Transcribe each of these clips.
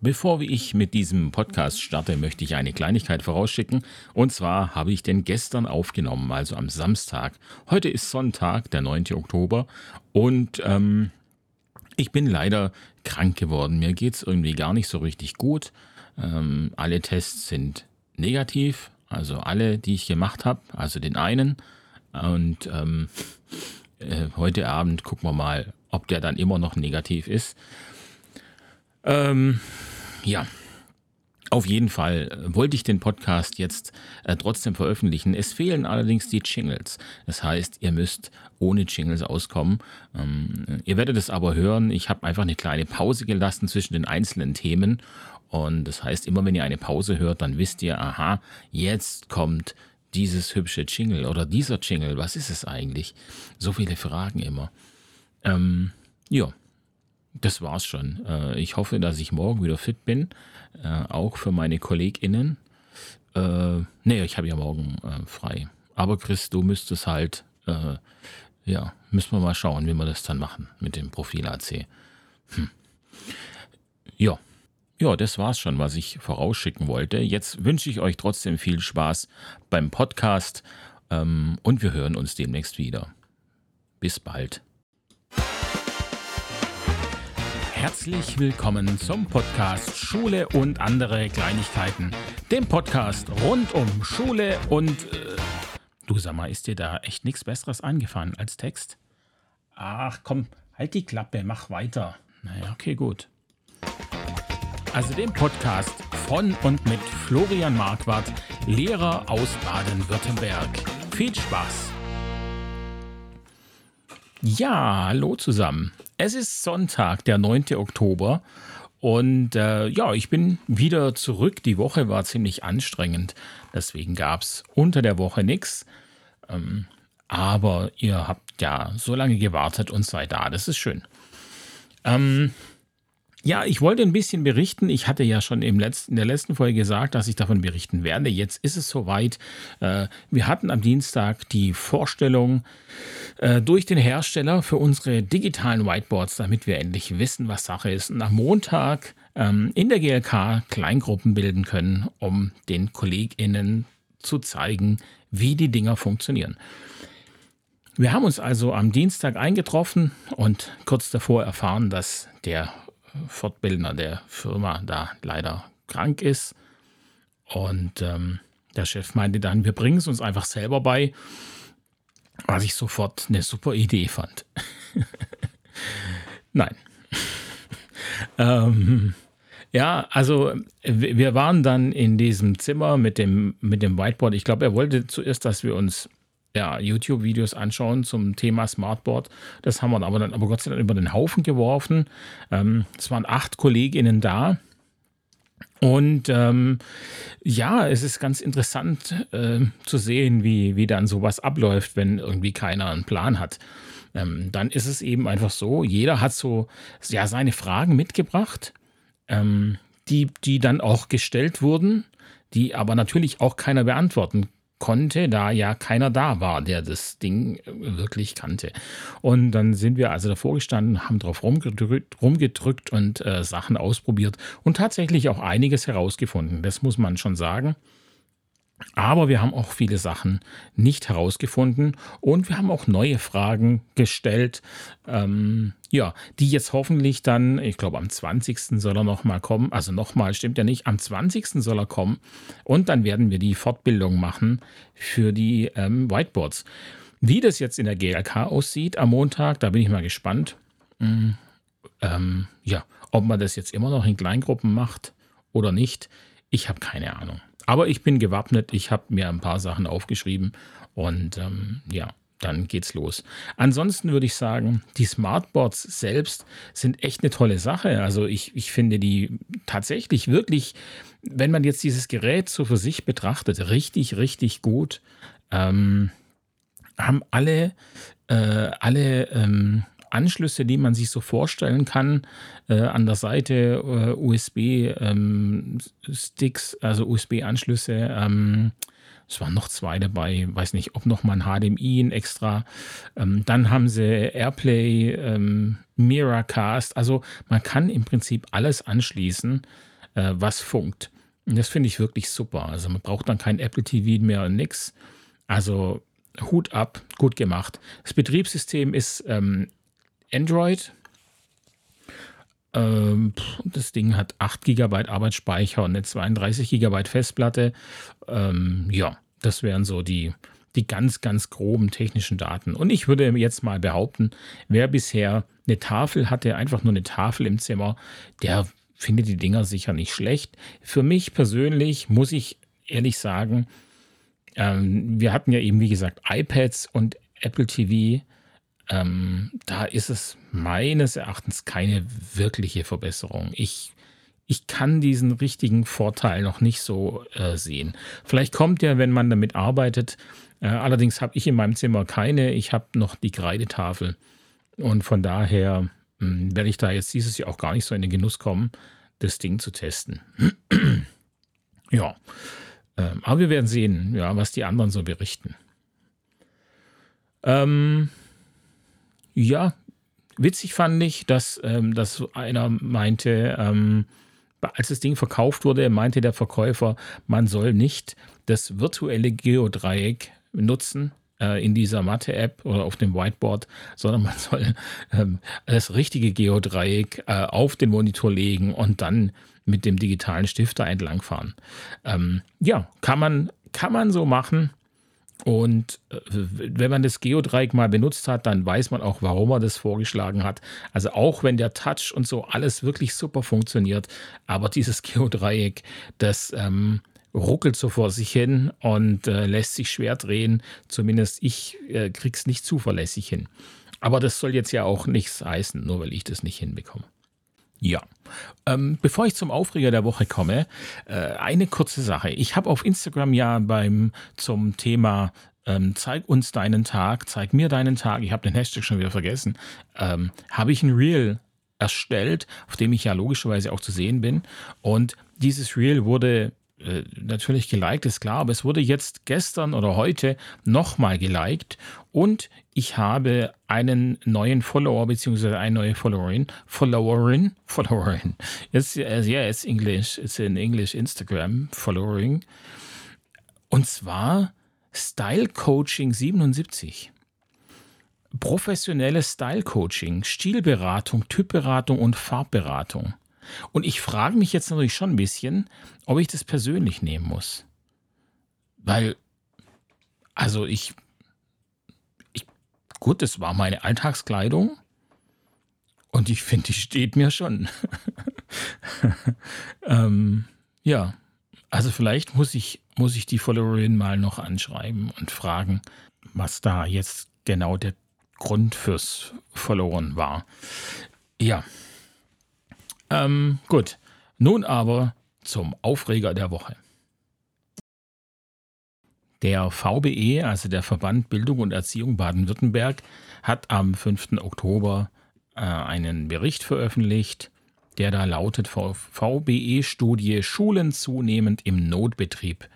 Bevor ich mit diesem Podcast starte, möchte ich eine Kleinigkeit vorausschicken. Und zwar habe ich den gestern aufgenommen, also am Samstag. Heute ist Sonntag, der 9. Oktober. Und ähm, ich bin leider krank geworden. Mir geht es irgendwie gar nicht so richtig gut. Ähm, alle Tests sind negativ, also alle, die ich gemacht habe, also den einen. Und ähm, äh, heute Abend gucken wir mal, ob der dann immer noch negativ ist. Ähm, ja, auf jeden Fall äh, wollte ich den Podcast jetzt äh, trotzdem veröffentlichen. Es fehlen allerdings die Jingles. Das heißt, ihr müsst ohne Jingles auskommen. Ähm, ihr werdet es aber hören. Ich habe einfach eine kleine Pause gelassen zwischen den einzelnen Themen. Und das heißt, immer wenn ihr eine Pause hört, dann wisst ihr, aha, jetzt kommt dieses hübsche Jingle oder dieser Jingle. Was ist es eigentlich? So viele Fragen immer. Ähm, ja. Das war's schon. Äh, ich hoffe, dass ich morgen wieder fit bin, äh, auch für meine KollegInnen. Äh, nee, ich habe ja morgen äh, frei. Aber Chris, du müsstest halt, äh, ja, müssen wir mal schauen, wie wir das dann machen mit dem Profil AC. Hm. Ja. Ja, das war's schon, was ich vorausschicken wollte. Jetzt wünsche ich euch trotzdem viel Spaß beim Podcast ähm, und wir hören uns demnächst wieder. Bis bald. Herzlich willkommen zum Podcast Schule und andere Kleinigkeiten. Dem Podcast rund um Schule und... Äh, du sag mal, ist dir da echt nichts Besseres eingefallen als Text? Ach komm, halt die Klappe, mach weiter. Naja, okay, gut. Also dem Podcast von und mit Florian Marquardt, Lehrer aus Baden-Württemberg. Viel Spaß! Ja, hallo zusammen. Es ist Sonntag, der 9. Oktober. Und äh, ja, ich bin wieder zurück. Die Woche war ziemlich anstrengend. Deswegen gab es unter der Woche nichts. Ähm, aber ihr habt ja so lange gewartet und seid da. Das ist schön. Ähm, ja, ich wollte ein bisschen berichten. Ich hatte ja schon im letzten, in der letzten Folge gesagt, dass ich davon berichten werde. Jetzt ist es soweit. Äh, wir hatten am Dienstag die Vorstellung äh, durch den Hersteller für unsere digitalen Whiteboards, damit wir endlich wissen, was Sache ist. Und am Montag ähm, in der GLK Kleingruppen bilden können, um den KollegInnen zu zeigen, wie die Dinger funktionieren. Wir haben uns also am Dienstag eingetroffen und kurz davor erfahren, dass der Fortbildner der Firma da leider krank ist. Und ähm, der Chef meinte dann, wir bringen es uns einfach selber bei, was ich sofort eine super Idee fand. Nein. ähm, ja, also wir waren dann in diesem Zimmer mit dem, mit dem Whiteboard. Ich glaube, er wollte zuerst, dass wir uns ja, YouTube-Videos anschauen zum Thema Smartboard. Das haben wir aber dann aber Gott sei Dank über den Haufen geworfen. Ähm, es waren acht Kolleginnen da. Und ähm, ja, es ist ganz interessant äh, zu sehen, wie, wie dann sowas abläuft, wenn irgendwie keiner einen Plan hat. Ähm, dann ist es eben einfach so, jeder hat so ja, seine Fragen mitgebracht, ähm, die, die dann auch gestellt wurden, die aber natürlich auch keiner beantworten konnte, da ja keiner da war, der das Ding äh, wirklich kannte. Und dann sind wir also davor gestanden, haben drauf rumgedrückt, rumgedrückt und äh, Sachen ausprobiert und tatsächlich auch einiges herausgefunden. Das muss man schon sagen. Aber wir haben auch viele Sachen nicht herausgefunden und wir haben auch neue Fragen gestellt, ähm, ja, die jetzt hoffentlich dann, ich glaube am 20. soll er nochmal kommen, also nochmal stimmt ja nicht, am 20. soll er kommen und dann werden wir die Fortbildung machen für die ähm, Whiteboards. Wie das jetzt in der GLK aussieht am Montag, da bin ich mal gespannt. Mhm. Ähm, ja, ob man das jetzt immer noch in Kleingruppen macht oder nicht, ich habe keine Ahnung. Aber ich bin gewappnet, ich habe mir ein paar Sachen aufgeschrieben und ähm, ja, dann geht's los. Ansonsten würde ich sagen, die Smartboards selbst sind echt eine tolle Sache. Also ich, ich finde die tatsächlich wirklich, wenn man jetzt dieses Gerät so für sich betrachtet, richtig, richtig gut. Ähm, haben alle, äh, alle ähm, Anschlüsse, die man sich so vorstellen kann. Äh, an der Seite äh, USB-Sticks, ähm, also USB-Anschlüsse, ähm, es waren noch zwei dabei, weiß nicht, ob noch mal ein HDMI ein extra. Ähm, dann haben sie Airplay, ähm, Miracast. Also man kann im Prinzip alles anschließen, äh, was funkt. Und das finde ich wirklich super. Also man braucht dann kein Apple TV mehr und nix. Also Hut ab, gut gemacht. Das Betriebssystem ist ähm, Android. Ähm, das Ding hat 8 GB Arbeitsspeicher und eine 32 GB Festplatte. Ähm, ja, das wären so die, die ganz, ganz groben technischen Daten. Und ich würde jetzt mal behaupten, wer bisher eine Tafel hatte, einfach nur eine Tafel im Zimmer, der findet die Dinger sicher nicht schlecht. Für mich persönlich muss ich ehrlich sagen, ähm, wir hatten ja eben, wie gesagt, iPads und Apple TV. Ähm, da ist es meines Erachtens keine wirkliche Verbesserung. Ich, ich kann diesen richtigen Vorteil noch nicht so äh, sehen. Vielleicht kommt er, wenn man damit arbeitet. Äh, allerdings habe ich in meinem Zimmer keine. Ich habe noch die Kreidetafel. Und von daher hm, werde ich da jetzt dieses Jahr auch gar nicht so in den Genuss kommen, das Ding zu testen. ja. Ähm, aber wir werden sehen, ja, was die anderen so berichten. Ähm, ja, witzig fand ich, dass, ähm, dass einer meinte, ähm, als das Ding verkauft wurde, meinte der Verkäufer, man soll nicht das virtuelle Geodreieck nutzen äh, in dieser Mathe-App oder auf dem Whiteboard, sondern man soll ähm, das richtige Geodreieck äh, auf den Monitor legen und dann mit dem digitalen Stifter entlangfahren. Ähm, ja, kann man, kann man so machen. Und äh, wenn man das Geodreieck mal benutzt hat, dann weiß man auch, warum er das vorgeschlagen hat. Also auch wenn der Touch und so alles wirklich super funktioniert, aber dieses Geodreieck, das ähm, ruckelt so vor sich hin und äh, lässt sich schwer drehen. Zumindest ich äh, krieg's nicht zuverlässig hin. Aber das soll jetzt ja auch nichts heißen, nur weil ich das nicht hinbekomme. Ja. Ähm, bevor ich zum Aufreger der Woche komme, äh, eine kurze Sache. Ich habe auf Instagram ja beim zum Thema ähm, Zeig uns deinen Tag, zeig mir deinen Tag, ich habe den Hashtag schon wieder vergessen, ähm, habe ich ein Reel erstellt, auf dem ich ja logischerweise auch zu sehen bin. Und dieses Reel wurde äh, natürlich geliked, ist klar, aber es wurde jetzt gestern oder heute nochmal geliked und ich habe einen neuen Follower bzw. eine neue Followerin, Followerin, Followerin. Ja, yeah, it's English, it's in English Instagram, Following. Und zwar Style Coaching 77. Professionelles Style Coaching, Stilberatung, Typberatung und Farbberatung. Und ich frage mich jetzt natürlich schon ein bisschen, ob ich das persönlich nehmen muss. Weil, also ich gut, das war meine Alltagskleidung und ich finde, die steht mir schon. ähm, ja, also vielleicht muss ich, muss ich die Followerin mal noch anschreiben und fragen, was da jetzt genau der Grund fürs Followen war. Ja. Ähm, gut, nun aber zum Aufreger der Woche. Der VBE, also der Verband Bildung und Erziehung Baden-Württemberg, hat am 5. Oktober äh, einen Bericht veröffentlicht, der da lautet VBE-Studie Schulen zunehmend im Notbetrieb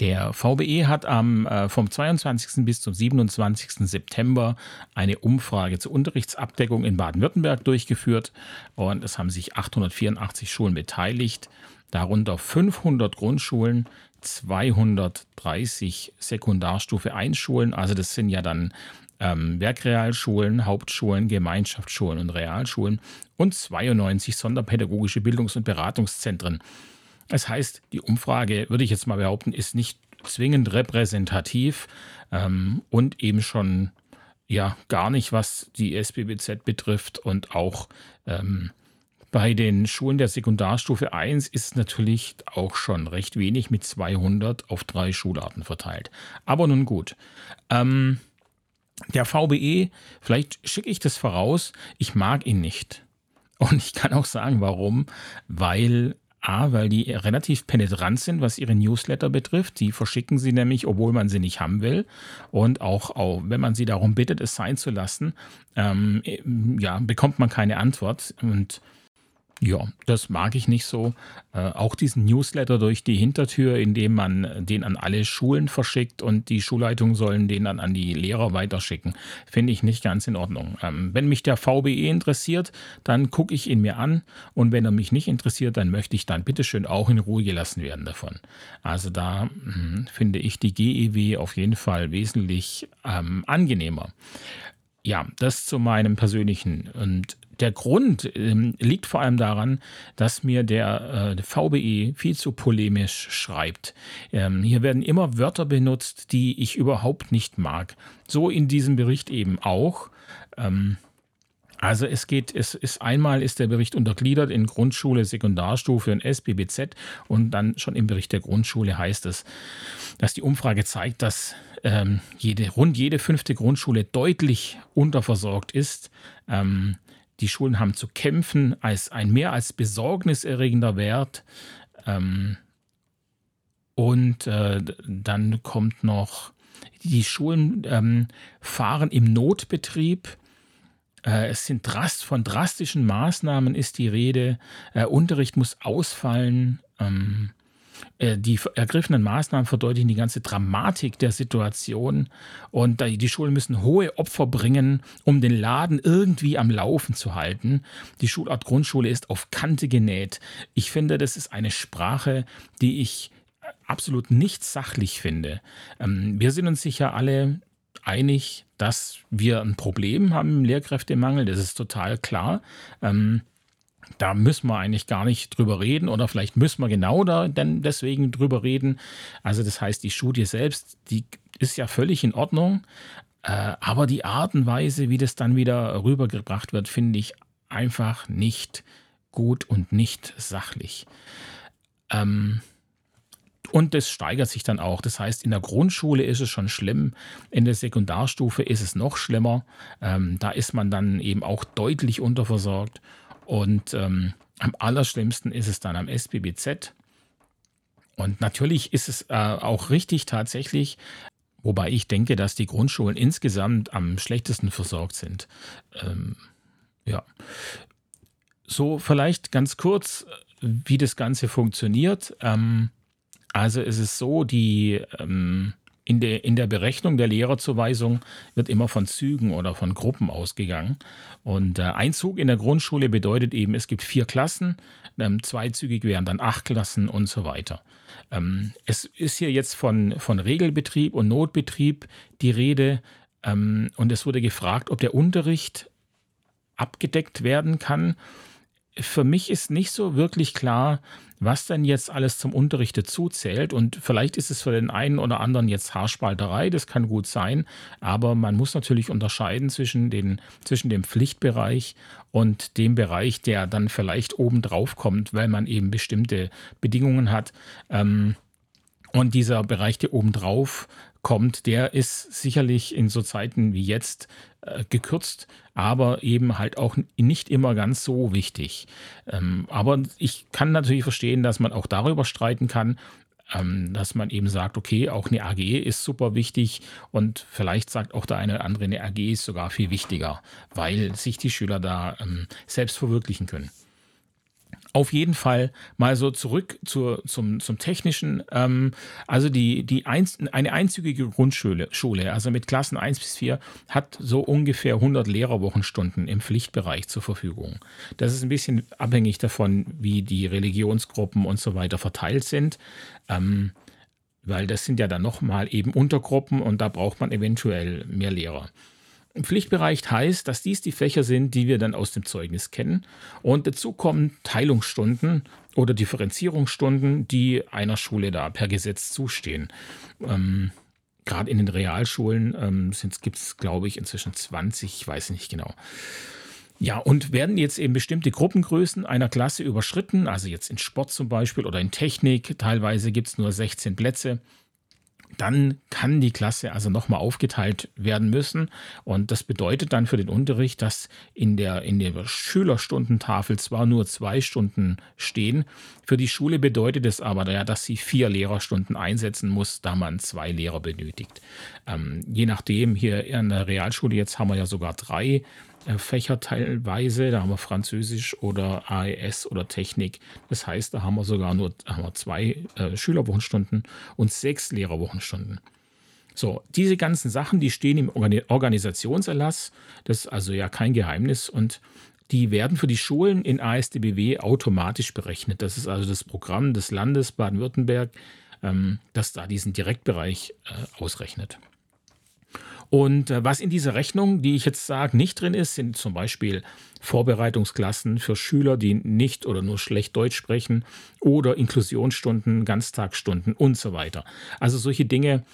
der VBE hat am, äh, vom 22. bis zum 27. September eine Umfrage zur Unterrichtsabdeckung in Baden-Württemberg durchgeführt und es haben sich 884 Schulen beteiligt, darunter 500 Grundschulen, 230 Sekundarstufe 1 Schulen, also das sind ja dann ähm, Werkrealschulen, Hauptschulen, Gemeinschaftsschulen und Realschulen und 92 sonderpädagogische Bildungs- und Beratungszentren. Das heißt, die Umfrage, würde ich jetzt mal behaupten, ist nicht zwingend repräsentativ ähm, und eben schon ja gar nicht, was die SBBZ betrifft und auch ähm, bei den Schulen der Sekundarstufe 1 ist natürlich auch schon recht wenig mit 200 auf drei Schularten verteilt. Aber nun gut. Ähm, der VBE, vielleicht schicke ich das voraus, ich mag ihn nicht. Und ich kann auch sagen, warum. Weil A, weil die relativ penetrant sind, was ihre Newsletter betrifft. Die verschicken sie nämlich, obwohl man sie nicht haben will. Und auch, auch wenn man sie darum bittet, es sein zu lassen, ähm, ja, bekommt man keine Antwort. Und Ja, das mag ich nicht so. Äh, auch diesen Newsletter durch die Hintertür, in dem man den an alle Schulen verschickt und die Schulleitungen sollen den dann an die Lehrer weiterschicken, finde ich nicht ganz in Ordnung. Ähm, wenn mich der VBE interessiert, dann gucke ich ihn mir an und wenn er mich nicht interessiert, dann möchte ich dann bitteschön auch in Ruhe gelassen werden davon. Also da mh, hm, finde ich die GEW auf jeden Fall wesentlich ähm, angenehmer. Ja, das zu meinem persönlichen. Und der Grund ähm, liegt vor allem daran, dass mir der äh, VBE viel zu polemisch schreibt. Ähm, hier werden immer Wörter benutzt, die ich überhaupt nicht mag. So in diesem Bericht eben auch. Ähm, also es geht, es ist einmal ist der Bericht untergliedert in Grundschule, Sekundarstufe und SBBZ und dann schon im Bericht der Grundschule heißt es, dass die Umfrage zeigt, dass ähm, jede, rund jede fünfte Grundschule deutlich unterversorgt ist. Ähm, die Schulen haben zu kämpfen als ein mehr als besorgniserregender Wert. Ähm, und äh, dann kommt noch, die Schulen ähm, fahren im Notbetrieb. Äh, es sind drast, von drastischen Maßnahmen ist die Rede. Äh, Unterricht muss ausfallen. Ähm, äh, die ergriffenen Maßnahmen verdeutlichen die ganze Dramatik der Situation und die Schulen müssen hohe Opfer bringen, um den Laden irgendwie am Laufen zu halten. Die Schulart Grundschule ist auf Kante genäht. Ich finde, das ist eine Sprache, die ich absolut nicht sachlich finde. Ähm, wir sind uns sicher alle einig, dass wir ein Problem haben im Lehrkräftemangel. Das ist total klar. Ähm, da müssen wir eigentlich gar nicht drüber reden oder vielleicht müssen wir genau da denn deswegen drüber reden. Also das heißt, die Studie selbst, die ist ja völlig in Ordnung, äh, aber die Art und Weise, wie das dann wieder rübergebracht wird, finde ich einfach nicht gut und nicht sachlich. Ähm, und das steigert sich dann auch. Das heißt, in der Grundschule ist es schon schlimm, in der Sekundarstufe ist es noch schlimmer. Ähm, da ist man dann eben auch deutlich unterversorgt. Und ähm, am allerschlimmsten ist es dann am SBBZ. Und natürlich ist es äh, auch richtig tatsächlich, wobei ich denke, dass die Grundschulen insgesamt am schlechtesten versorgt sind. Ähm, ja. So vielleicht ganz kurz, wie das Ganze funktioniert. Ähm, also es ist so, die ähm, in der, in der Berechnung der Lehrerzuweisung wird immer von Zügen oder von Gruppen ausgegangen. Und äh, ein Zug in der Grundschule bedeutet eben, es gibt vier Klassen, ähm, zweizügig wären dann acht Klassen und so weiter. Ähm, es ist hier jetzt von, von Regelbetrieb und Notbetrieb die Rede. Ähm, und es wurde gefragt, ob der Unterricht abgedeckt werden kann. Für mich ist nicht so wirklich klar, was denn jetzt alles zum Unterricht dazu. Und vielleicht ist es für den einen oder anderen jetzt Haarspalterei, das kann gut sein, aber man muss natürlich unterscheiden zwischen, den, zwischen dem Pflichtbereich und dem Bereich, der dann vielleicht oben drauf kommt, weil man eben bestimmte Bedingungen hat. Ähm, und dieser Bereich, der obendrauf kommt, der ist sicherlich in so Zeiten wie jetzt äh, gekürzt, aber eben halt auch nicht immer ganz so wichtig. Ähm, aber ich kann natürlich verstehen, dass man auch darüber streiten kann, ähm, dass man eben sagt, okay, auch eine AG ist super wichtig und vielleicht sagt auch der eine oder andere, eine AG ist sogar viel wichtiger, weil sich die Schüler da ähm, selbst verwirklichen können auf jeden Fall mal so zurück zur, zum, zum Technischen. Ähm, also die, die einz, eine einzügige Grundschule, Schule, also mit Klassen 1 bis 4, hat so ungefähr 100 Lehrerwochenstunden im Pflichtbereich zur Verfügung. Das ist ein bisschen abhängig davon, wie die Religionsgruppen und so weiter verteilt sind. Ähm, weil das sind ja dann nochmal eben Untergruppen und da braucht man eventuell mehr Lehrer. Pflichtbereich heißt, dass dies die Fächer sind, die wir dann aus dem Zeugnis kennen. Und dazu kommen Teilungsstunden oder Differenzierungsstunden, die einer Schule da per Gesetz zustehen. Ähm, Gerade in den Realschulen ähm, gibt es, glaube ich, inzwischen 20, ich weiß nicht genau. Ja, und werden jetzt eben bestimmte Gruppengrößen einer Klasse überschritten, also jetzt in Sport zum Beispiel oder in Technik, teilweise gibt es nur 16 Plätze, dann kann die Klasse also nochmal aufgeteilt werden müssen. Und das bedeutet dann für den Unterricht, dass in der, in der Schülerstundentafel zwar nur zwei Stunden stehen. Für die Schule bedeutet es aber, dass sie vier Lehrerstunden einsetzen muss, da man zwei Lehrer benötigt. Ähm, je nachdem, hier in der Realschule jetzt haben wir ja sogar drei Fächer teilweise. Da haben wir Französisch oder AES oder Technik. Das heißt, da haben wir sogar nur haben wir zwei äh, Schülerwochenstunden und sechs Lehrerwochenstunden. So, diese ganzen Sachen, die stehen im Organisationserlass. Das ist also ja kein Geheimnis und die werden für die Schulen in ASDBW automatisch berechnet. Das ist also das Programm des Landes Baden-Württemberg, ähm, das da diesen Direktbereich äh, ausrechnet. Und äh, was in dieser Rechnung, die ich jetzt sage, nicht drin ist, sind zum Beispiel Vorbereitungsklassen für Schüler, die nicht oder nur schlecht Deutsch sprechen oder Inklusionsstunden, Ganztagsstunden und so weiter. Also solche Dinge,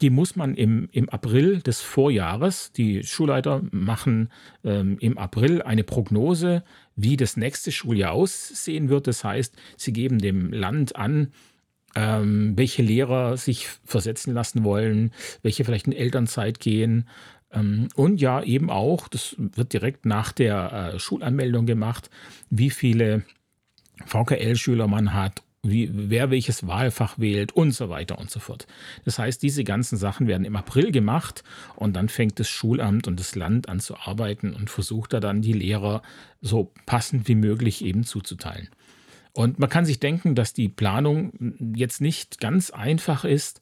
die muss man im, im April des Vorjahres, die Schulleiter machen ähm, im April eine Prognose, wie das nächste Schuljahr aussehen wird. Das heißt, sie geben dem Land an, ähm, welche Lehrer sich versetzen lassen wollen, welche vielleicht in Elternzeit gehen. Ähm, und ja, eben auch, das wird direkt nach der äh, Schulanmeldung gemacht, wie viele VKL-Schüler man hat wie, wer welches Wahlfach wählt und so weiter und so fort. Das heißt, diese ganzen Sachen werden im April gemacht und dann fängt das Schulamt und das Land an zu arbeiten und versucht da dann die Lehrer so passend wie möglich eben zuzuteilen. Und man kann sich denken, dass die Planung jetzt nicht ganz einfach ist,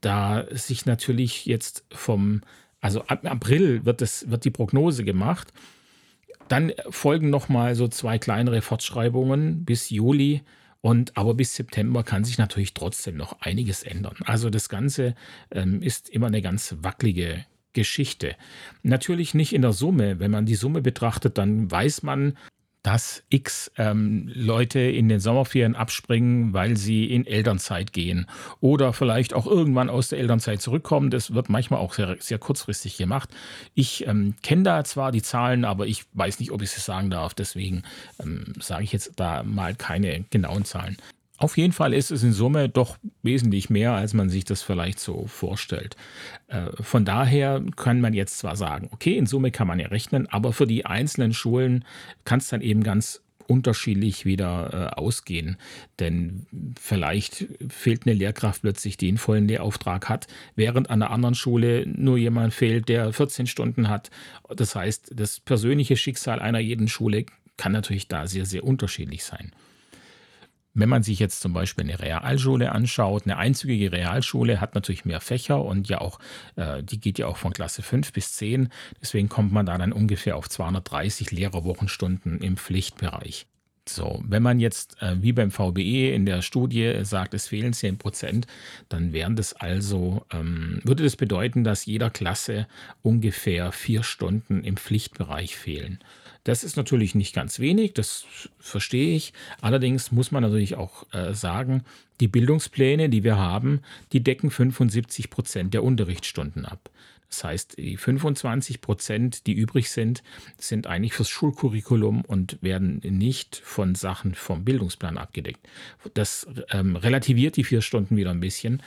da sich natürlich jetzt vom, also ab April wird, das, wird die Prognose gemacht. Dann folgen nochmal so zwei kleinere Fortschreibungen bis Juli. Und aber bis September kann sich natürlich trotzdem noch einiges ändern. Also das Ganze ähm, ist immer eine ganz wackelige Geschichte. Natürlich nicht in der Summe. Wenn man die Summe betrachtet, dann weiß man, dass x ähm, Leute in den Sommerferien abspringen, weil sie in Elternzeit gehen oder vielleicht auch irgendwann aus der Elternzeit zurückkommen. Das wird manchmal auch sehr, sehr kurzfristig gemacht. Ich ähm, kenne da zwar die Zahlen, aber ich weiß nicht, ob ich sie sagen darf. Deswegen ähm, sage ich jetzt da mal keine genauen Zahlen. Auf jeden Fall ist es in Summe doch wesentlich mehr, als man sich das vielleicht so vorstellt. Äh, von daher kann man jetzt zwar sagen, okay, in Summe kann man ja rechnen, aber für die einzelnen Schulen kann es dann eben ganz unterschiedlich wieder äh, ausgehen. Denn vielleicht fehlt eine Lehrkraft plötzlich, die einen vollen Lehrauftrag hat, während an einer anderen Schule nur jemand fehlt, der 14 Stunden hat. Das heißt, das persönliche Schicksal einer jeden Schule kann natürlich da sehr, sehr unterschiedlich sein. Wenn man sich jetzt zum Beispiel eine Realschule anschaut, eine einzügige Realschule hat natürlich mehr Fächer und ja auch, äh, die geht ja auch von Klasse 5 bis 10. Deswegen kommt man da dann ungefähr auf 230 Lehrerwochenstunden im Pflichtbereich. So, wenn man jetzt äh, wie beim VBE in der Studie sagt, es fehlen 10 Prozent, dann wären das also, ähm, würde das bedeuten, dass jeder Klasse ungefähr vier Stunden im Pflichtbereich fehlen. Das ist natürlich nicht ganz wenig, das verstehe ich. Allerdings muss man natürlich auch äh, sagen, die Bildungspläne, die wir haben, die decken 75 Prozent der Unterrichtsstunden ab. Das heißt, die 25 Prozent, die übrig sind, sind eigentlich fürs Schulcurriculum und werden nicht von Sachen vom Bildungsplan abgedeckt. Das ähm, relativiert die vier Stunden wieder ein bisschen.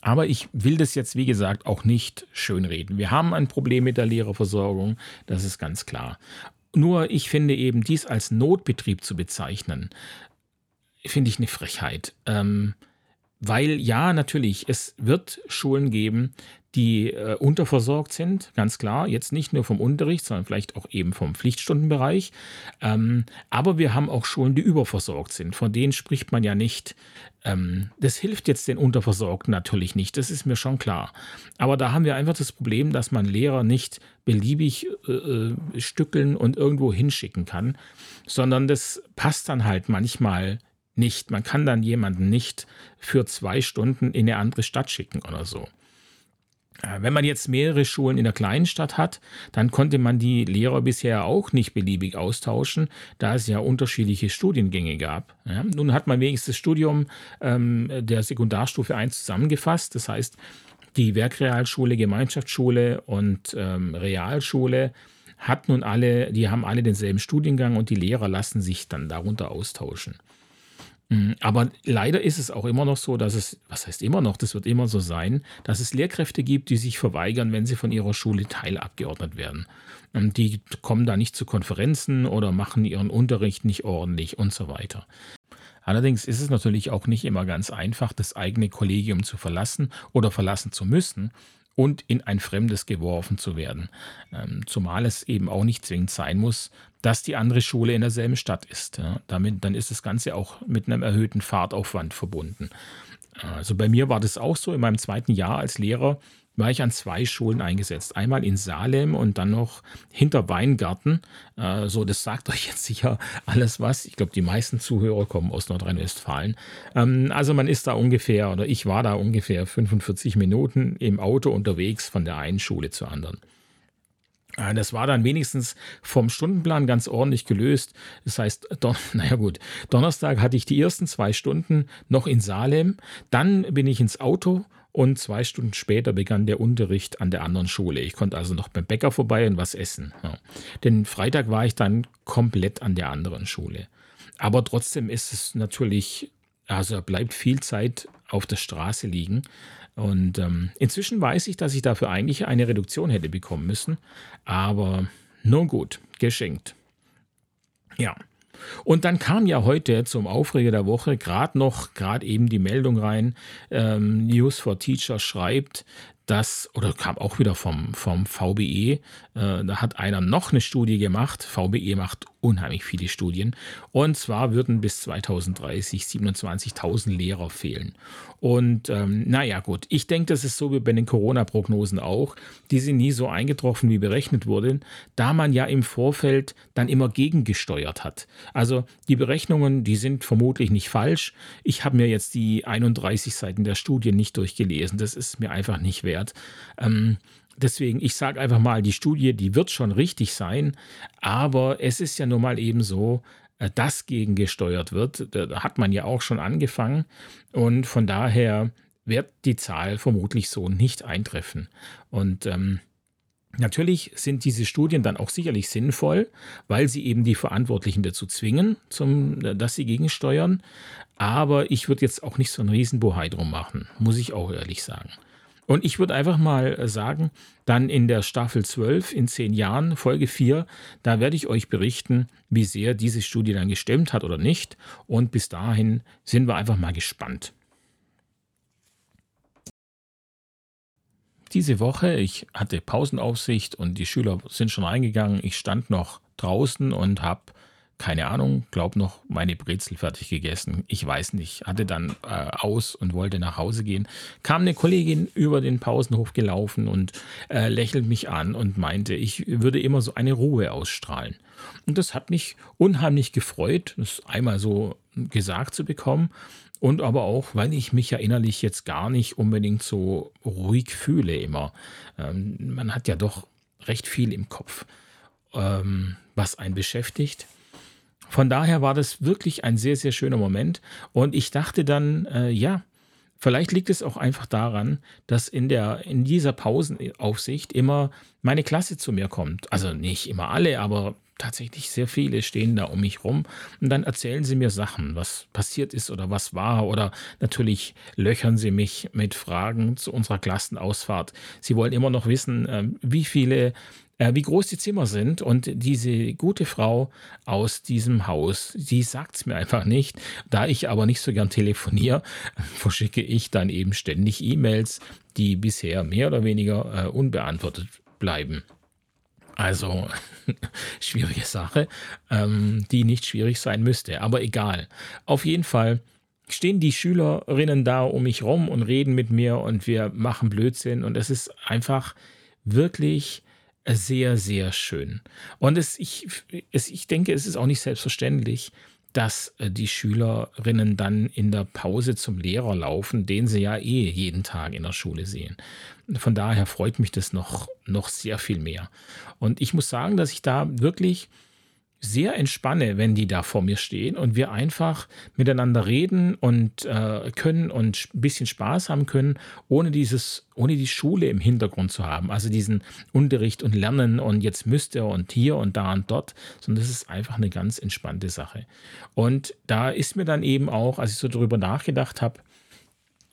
Aber ich will das jetzt, wie gesagt, auch nicht schönreden. Wir haben ein Problem mit der Lehrerversorgung, das ist ganz klar. Nur ich finde eben, dies als Notbetrieb zu bezeichnen, finde ich eine Frechheit. Ähm, weil ja, natürlich, es wird Schulen geben, die äh, unterversorgt sind, ganz klar. Jetzt nicht nur vom Unterricht, sondern vielleicht auch eben vom Pflichtstundenbereich. Ähm, aber wir haben auch Schulen, die überversorgt sind. Von denen spricht man ja nicht. Ähm, das hilft jetzt den Unterversorgten natürlich nicht, das ist mir schon klar. Aber da haben wir einfach das Problem, dass man Lehrer nicht beliebig äh, äh stückeln und irgendwo hinschicken kann, sondern das passt dann halt manchmal nicht. Man kann dann jemanden nicht für zwei Stunden in eine andere Stadt schicken oder so. Äh, wenn man jetzt mehrere Schulen in der kleinen Stadt hat, dann konnte man die Lehrer bisher auch nicht beliebig austauschen, da es ja unterschiedliche Studiengänge gab. Ja, nun hat man wenigstens das Studium ähm, der Sekundarstufe 1 zusammengefasst. Das heißt, die Werkrealschule, Gemeinschaftsschule und ähm, Realschule hat nun alle, die haben alle denselben Studiengang und die Lehrer lassen sich dann darunter austauschen. Mhm, aber leider ist es auch immer noch so, dass es, was heißt immer noch, das wird immer so sein, dass es Lehrkräfte gibt, die sich verweigern, wenn sie von ihrer Schule teilabgeordnet werden. Und die kommen da nicht zu Konferenzen oder machen ihren Unterricht nicht ordentlich und so weiter. Allerdings ist es natürlich auch nicht immer ganz einfach, das eigene Kollegium zu verlassen oder verlassen zu müssen, und in ein Fremdes geworfen zu werden. Ähm, zumal es eben auch nicht zwingend sein muss, dass die andere Schule in derselben Stadt ist. Damit, dann ist das Ganze auch mit einem erhöhten Fahrtaufwand verbunden. Also bei mir war das auch so. In meinem zweiten Jahr als Lehrer war ich an zwei Schulen eingesetzt. Einmal in Salem und dann noch hinter Weingarten. Äh, so, das sagt euch jetzt sicher alles was. Ich glaube, die meisten Zuhörer kommen aus Nordrhein-Westfalen. Ähm, also man ist da ungefähr, oder ich war da ungefähr 45 Minuten im Auto unterwegs von der einen Schule zur anderen. Äh, das war dann wenigstens vom Stundenplan ganz ordentlich gelöst. Das heißt, naja gut, Donnerstag hatte ich die ersten zwei Stunden noch in Salem. Dann bin ich ins Auto und zwei Stunden später begann der Unterricht an der anderen Schule. Ich konnte also noch beim Bäcker vorbei und was essen. Ja. Denn Freitag war ich dann komplett an der anderen Schule. Aber trotzdem ist es natürlich, also bleibt viel Zeit auf der Straße liegen. Und ähm, inzwischen weiß ich, dass ich dafür eigentlich eine Reduktion hätte bekommen müssen. Aber nun gut, geschenkt. Ja, und dann kam ja heute zum Aufreger der Woche gerade noch, gerade eben die Meldung rein, ähm, News for Teacher schreibt, dass, oder kam auch wieder vom, vom VBE, äh, da hat einer noch eine Studie gemacht. VBE macht unheimlich viele Studien. Und zwar würden bis 2030 27.000 Lehrer fehlen. Und ähm, naja, gut, ich denke, das ist so wie bei den Corona-Prognosen auch. Die sind nie so eingetroffen, wie berechnet wurden, da man ja im Vorfeld dann immer gegengesteuert hat. Also die Berechnungen, die sind vermutlich nicht falsch. Ich habe mir jetzt die 31 Seiten der Studie nicht durchgelesen. Das ist mir einfach nicht wert. Ähm, deswegen, ich sage einfach mal, die Studie, die wird schon richtig sein, aber es ist ja nun mal eben so, äh, dass gegengesteuert wird. Da hat man ja auch schon angefangen und von daher wird die Zahl vermutlich so nicht eintreffen. Und ähm, Natürlich sind diese Studien dann auch sicherlich sinnvoll, weil sie eben die Verantwortlichen dazu zwingen, zum, dass sie gegensteuern. Aber ich würde jetzt auch nicht so einen Riesenbohai drum machen, muss ich auch ehrlich sagen. Und ich würde einfach mal äh, sagen, dann in der Staffel 12 in zehn Jahren, Folge 4, da werde ich euch berichten, wie sehr diese Studie dann gestemmt hat oder nicht. Und bis dahin sind wir einfach mal gespannt. Diese Woche, ich hatte Pausenaufsicht und die Schüler sind schon reingegangen. Ich stand noch draußen und habe keine Ahnung, glaub noch meine Brezel fertig gegessen. Ich weiß nicht. Hatte dann äh, aus und wollte nach Hause gehen. Kam eine Kollegin über den Pausenhof gelaufen und äh, lächelt mich an und meinte, ich würde immer so eine Ruhe ausstrahlen. Und das hat mich unheimlich gefreut, das einmal so gesagt zu bekommen. Und aber auch, weil ich mich ja innerlich jetzt gar nicht unbedingt so ruhig fühle immer. Ähm, man hat ja doch recht viel im Kopf, ähm, was einen beschäftigt. Von daher war das wirklich ein sehr, sehr schöner Moment. Und ich dachte dann, äh, ja, vielleicht liegt es auch einfach daran, dass in, der, in dieser Pausenaufsicht immer meine Klasse zu mir kommt. Also nicht immer alle, aber tatsächlich sehr viele stehen da um mich rum und dann erzählen sie mir Sachen, was passiert ist oder was war oder natürlich löchern sie mich mit Fragen zu unserer Klassenausfahrt. Sie wollen immer noch wissen, ähm, wie viele äh, wie groß die Zimmer sind. Und diese gute Frau aus diesem Haus, die sagt es mir einfach nicht. Da ich aber nicht so gern telefoniere, verschicke ich dann eben ständig E-Mails, die bisher mehr oder weniger äh, unbeantwortet bleiben. Also schwierige Sache, ähm, die nicht schwierig sein müsste, aber egal. Auf jeden Fall stehen die Schülerinnen da um mich rum und reden mit mir und wir machen Blödsinn und es ist einfach wirklich sehr, sehr schön. Und es, ich, es, ich denke, es ist auch nicht selbstverständlich, dass äh, die Schülerinnen dann in der Pause zum Lehrer laufen, den sie ja eh jeden Tag in der Schule sehen. Von daher freut mich das noch, noch sehr viel mehr. Und ich muss sagen, dass ich da wirklich sehr entspanne, wenn die da vor mir stehen und wir einfach miteinander reden und äh, können und ein bisschen Spaß haben können, ohne dieses, ohne die Schule im Hintergrund zu haben. Also diesen Unterricht und Lernen und jetzt müsste er und hier und da und dort, sondern das ist einfach eine ganz entspannte Sache. Und da ist mir dann eben auch, als ich so darüber nachgedacht habe,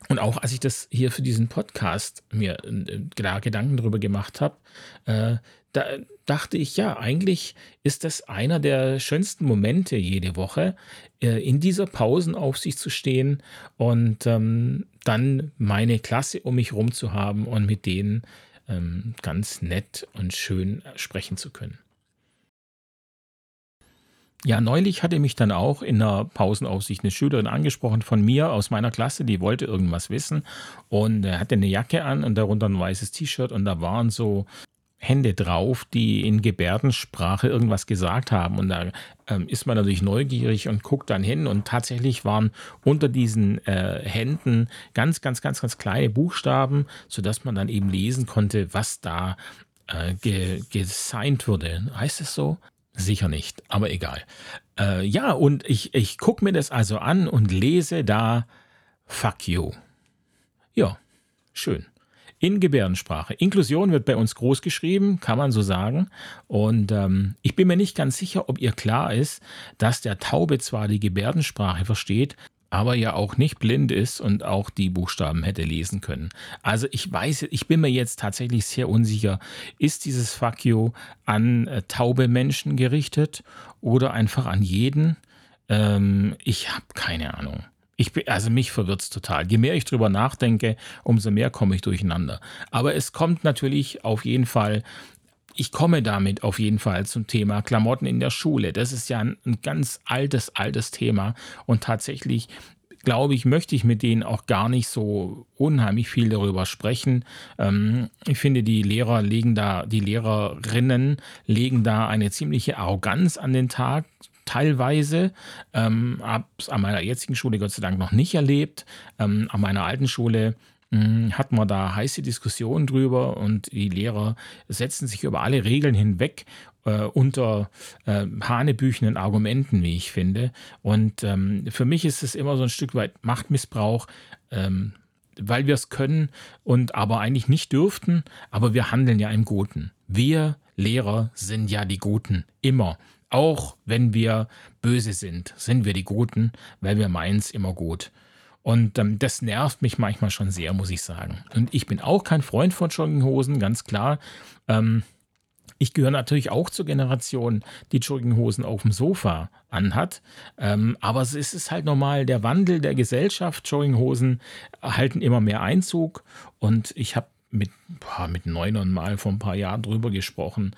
Und auch als ich das hier für diesen Podcast mir äh, da Gedanken darüber gemacht habe, äh, da dachte ich, ja, eigentlich ist das einer der schönsten Momente jede Woche, äh, in dieser Pausenaufsicht zu stehen und ähm, dann meine Klasse um mich herum zu haben und mit denen ähm, ganz nett und schön sprechen zu können. Ja, neulich hatte mich dann auch in der Pausenaufsicht eine Schülerin angesprochen von mir aus meiner Klasse, die wollte irgendwas wissen und hatte eine Jacke an und darunter ein weißes T-Shirt und da waren so Hände drauf, die in Gebärdensprache irgendwas gesagt haben. Und da ähm, ist man natürlich neugierig und guckt dann hin. Und tatsächlich waren unter diesen äh, Händen ganz, ganz, ganz, ganz kleine Buchstaben, sodass man dann eben lesen konnte, was da äh, ge gesigned wurde. Heißt es so? Sicher nicht, aber egal. Äh, ja, und ich, ich gucke mir das also an und lese da Fuck you. Ja, schön. In Gebärdensprache. Inklusion wird bei uns groß geschrieben, kann man so sagen. Und ähm, ich bin mir nicht ganz sicher, ob ihr klar ist, dass der Taube zwar die Gebärdensprache versteht, aber ja auch nicht blind ist und auch die Buchstaben hätte lesen können. Also ich weiß, ich bin mir jetzt tatsächlich sehr unsicher, ist dieses Fuck an äh, taube Menschen gerichtet oder einfach an jeden? Ähm, ich habe keine Ahnung. Ich bin, also mich verwirrt es total. Je mehr ich drüber nachdenke, umso mehr komme ich durcheinander. Aber es kommt natürlich auf jeden Fall ich komme damit auf jeden Fall zum Thema Klamotten in der Schule. Das ist ja ein, ein ganz altes, altes Thema. Und tatsächlich glaube ich, möchte ich mit denen auch gar nicht so unheimlich viel darüber sprechen. Ähm, ich finde, die Lehrer legen da, die Lehrerinnen legen da eine ziemliche Arroganz an den Tag. Teilweise, ähm, habe es an meiner jetzigen Schule Gott sei Dank noch nicht erlebt. Ähm, an meiner alten Schule hm, hat man da heiße Diskussionen drüber und die Lehrer setzen sich über alle Regeln hinweg äh, unter äh, hanebüchenden Argumenten, wie ich finde. Und ähm, für mich ist es immer so ein Stück weit Machtmissbrauch. Ähm, weil wir es können und aber eigentlich nicht dürften, aber wir handeln ja im Guten. Wir Lehrer sind ja die Guten, immer. Auch wenn wir böse sind, sind wir die Guten, weil wir meinen es immer gut. Und ähm, das nervt mich manchmal schon sehr, muss ich sagen. Und ich bin auch kein Freund von Jogginghosen, ganz klar. Ähm, ich gehöre natürlich auch zur Generation, die Jogginghosen auf dem Sofa anhat. Ähm, aber es ist halt normal, der Wandel der Gesellschaft. Jogginghosen halten immer mehr Einzug. Und ich habe mit, mit Neunern mal vor ein paar Jahren drüber gesprochen.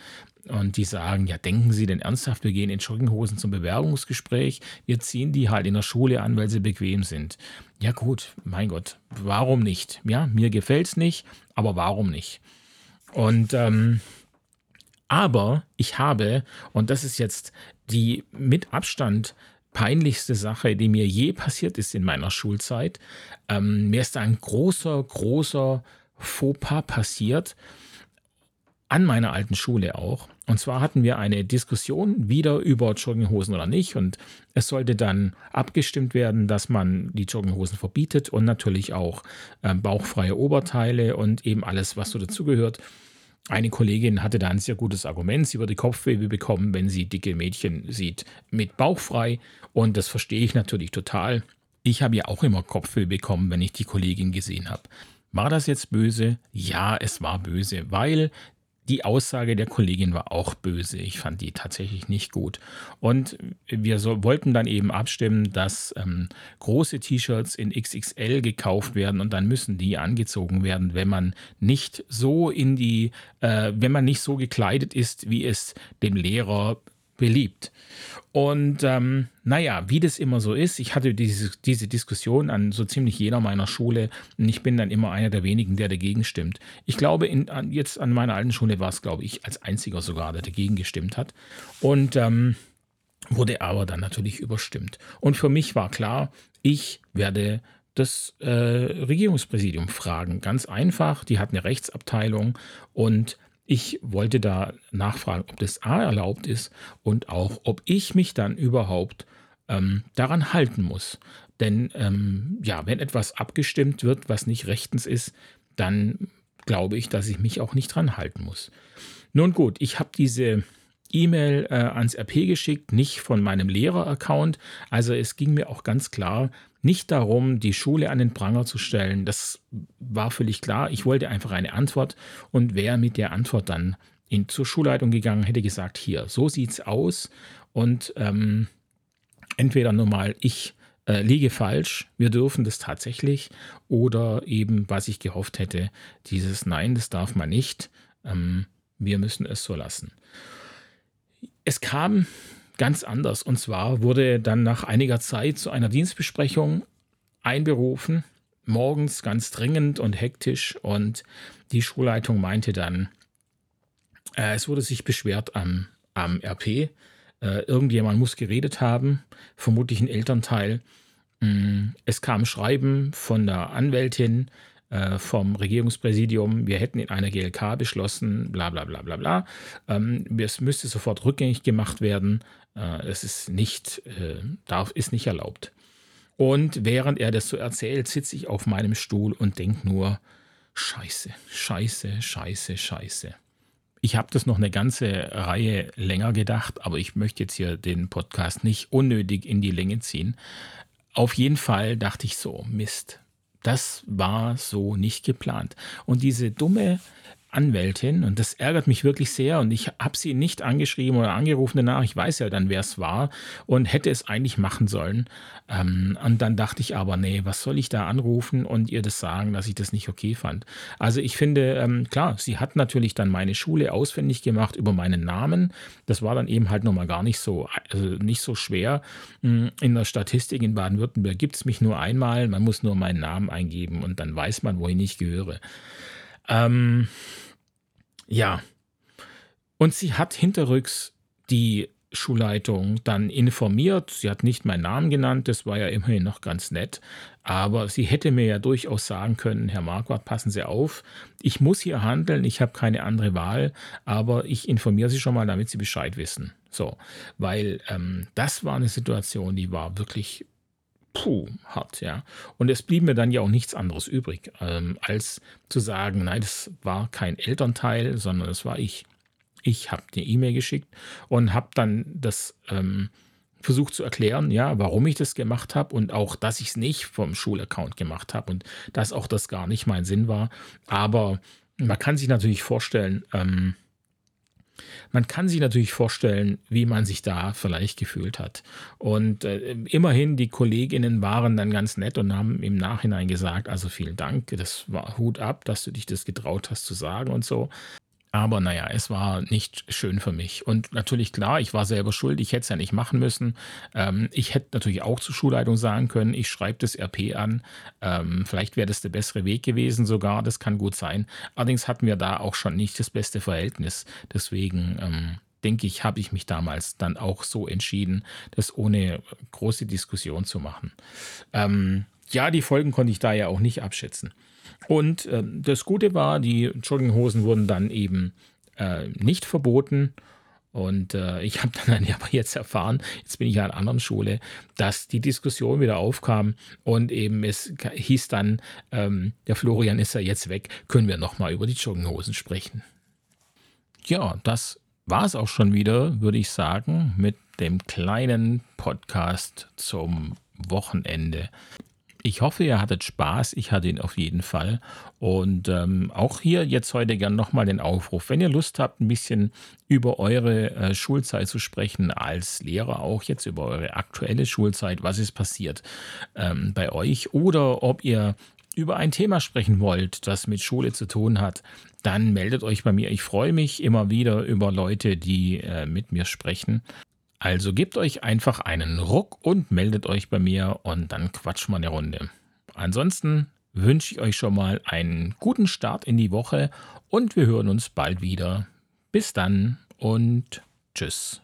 Und die sagen, ja, denken Sie denn ernsthaft, wir gehen in Jogginghosen zum Bewerbungsgespräch? Wir ziehen die halt in der Schule an, weil sie bequem sind. Ja gut, mein Gott, warum nicht? Ja, mir gefällt es nicht, aber warum nicht? Und ähm, aber ich habe, und das ist jetzt die mit Abstand peinlichste Sache, die mir je passiert ist in meiner Schulzeit, ähm, mir ist da ein großer, großer Fauxpas passiert an meiner alten Schule auch. Und zwar hatten wir eine Diskussion wieder über Jogginghosen oder nicht. Und es sollte dann abgestimmt werden, dass man die Jogginghosen verbietet und natürlich auch äh, bauchfreie Oberteile und eben alles, was so dazugehört. Eine Kollegin hatte da ein sehr gutes Argument. Sie würde Kopfweh bekommen, wenn sie dicke Mädchen sieht mit bauchfrei. Und das verstehe ich natürlich total. Ich habe ja auch immer Kopfweh bekommen, wenn ich die Kollegin gesehen habe. War das jetzt böse? Ja, es war böse, weil die Aussage der Kollegin war auch böse. Ich fand die tatsächlich nicht gut. Und wir so, wollten dann eben abstimmen, dass ähm, große T-Shirts in XXL gekauft werden und dann müssen die angezogen werden, wenn man nicht so in die, äh, wenn man nicht so gekleidet ist, wie es dem Lehrer beliebt. Und ähm, naja, wie das immer so ist, ich hatte diese, diese Diskussion an so ziemlich jeder meiner Schule und ich bin dann immer einer der wenigen, der dagegen stimmt. Ich glaube, in, an, jetzt an meiner alten Schule war es, glaube ich, als einziger sogar, der dagegen gestimmt hat. Und ähm, wurde aber dann natürlich überstimmt. Und für mich war klar, ich werde das äh, Regierungspräsidium fragen. Ganz einfach, die hat eine Rechtsabteilung und ich wollte da nachfragen, ob das A erlaubt ist und auch, ob ich mich dann überhaupt ähm, daran halten muss. Denn ähm, ja, wenn etwas abgestimmt wird, was nicht rechtens ist, dann glaube ich, dass ich mich auch nicht dran halten muss. Nun gut, ich habe diese E-Mail äh, ans RP geschickt, nicht von meinem Lehrer-Account. Also es ging mir auch ganz klar nicht darum, die Schule an den Pranger zu stellen. Das war völlig klar. Ich wollte einfach eine Antwort und wer mit der Antwort dann in, zur Schulleitung gegangen, hätte gesagt, hier, so sieht's aus und ähm, entweder normal ich äh, liege falsch, wir dürfen das tatsächlich oder eben, was ich gehofft hätte, dieses Nein, das darf man nicht, ähm, wir müssen es so lassen. Es kam ganz anders und zwar wurde dann nach einiger Zeit zu einer Dienstbesprechung einberufen, morgens ganz dringend und hektisch und die Schulleitung meinte dann, äh, es wurde sich beschwert am, am RP, äh, irgendjemand muss geredet haben, vermutlich ein Elternteil. Mm, es kam Schreiben von der Anwältin, äh, vom Regierungspräsidium, wir hätten in einer GLK beschlossen, bla bla bla bla bla. Ähm, es müsste sofort rückgängig gemacht werden. Äh, es ist nicht, äh, darf, ist nicht erlaubt. Und während er das so erzählt, sitze ich auf meinem Stuhl und denke nur, Scheiße, Scheiße, Scheiße, Scheiße. Ich habe das noch eine ganze Reihe länger gedacht, aber ich möchte jetzt hier den Podcast nicht unnötig in die Länge ziehen. Auf jeden Fall dachte ich so, Mist, das war so nicht geplant. Und diese dumme Anwältin und das ärgert mich wirklich sehr und ich habe sie nicht angeschrieben oder angerufen danach. Ich weiß ja dann, wer es war und hätte es eigentlich machen sollen. Ähm, und dann dachte ich aber, nee, was soll ich da anrufen und ihr das sagen, dass ich das nicht okay fand. Also ich finde, ähm, klar, sie hat natürlich dann meine Schule ausfindig gemacht über meinen Namen. Das war dann eben halt nochmal gar nicht so, also nicht so schwer. Hm, in der Statistik in Baden-Württemberg gibt es mich nur einmal. Man muss nur meinen Namen eingeben und dann weiß man, wohin ich gehöre. Ähm, ja. Und sie hat hinterrücks die Schulleitung dann informiert. Sie hat nicht meinen Namen genannt, das war ja immerhin noch ganz nett. Aber sie hätte mir ja durchaus sagen können, Herr Marquardt, passen Sie auf, ich muss hier handeln, ich habe keine andere Wahl, aber ich informiere Sie schon mal, damit Sie Bescheid wissen. So, weil ähm, das war eine Situation, die war wirklich puh, hart, ja. Und es blieb mir dann ja auch nichts anderes übrig, ähm, als zu sagen, nein, das war kein Elternteil, sondern das war ich. Ich habe eine E-Mail geschickt und habe dann das ähm, versucht zu erklären, ja, warum ich das gemacht habe und auch, dass ich es nicht vom Schulaccount gemacht habe und dass auch das gar nicht mein Sinn war. Aber man kann sich natürlich vorstellen, ähm, man kann sich natürlich vorstellen, wie man sich da vielleicht gefühlt hat. Und äh, immerhin, die Kolleginnen waren dann ganz nett und haben im Nachhinein gesagt, also vielen Dank, das war Hut ab, dass du dich das getraut hast zu sagen und so. Aber naja, es war nicht schön für mich. Und natürlich, klar, ich war selber schuld, ich hätte es ja nicht machen müssen. Ähm, ich hätte natürlich auch zur Schulleitung sagen können, ich schreibe das RP an. Ähm, vielleicht wäre das der bessere Weg gewesen sogar, das kann gut sein. Allerdings hatten wir da auch schon nicht das beste Verhältnis. Deswegen ähm, denke ich, habe ich mich damals dann auch so entschieden, das ohne große Diskussion zu machen. Ähm, ja, die Folgen konnte ich da ja auch nicht abschätzen. Und äh, das Gute war, die Jogginghosen wurden dann eben äh, nicht verboten. Und äh, ich habe dann aber jetzt erfahren, jetzt bin ich ja an einer anderen Schule, dass die Diskussion wieder aufkam und eben es hieß dann, ähm, der Florian ist ja jetzt weg, können wir nochmal über die Jogginghosen sprechen. Ja, das war es auch schon wieder, würde ich sagen, mit dem kleinen Podcast zum Wochenende. Ich hoffe, ihr hattet Spaß. Ich hatte ihn auf jeden Fall. Und ähm, auch hier jetzt heute gern nochmal den Aufruf. Wenn ihr Lust habt, ein bisschen über eure äh, Schulzeit zu sprechen, als Lehrer auch jetzt über eure aktuelle Schulzeit, was ist passiert ähm, bei euch oder ob ihr über ein Thema sprechen wollt, das mit Schule zu tun hat, dann meldet euch bei mir. Ich freue mich immer wieder über Leute, die äh, mit mir sprechen. Also gebt euch einfach einen Ruck und meldet euch bei mir und dann quatschen wir eine Runde. Ansonsten wünsche ich euch schon mal einen guten Start in die Woche und wir hören uns bald wieder. Bis dann und tschüss.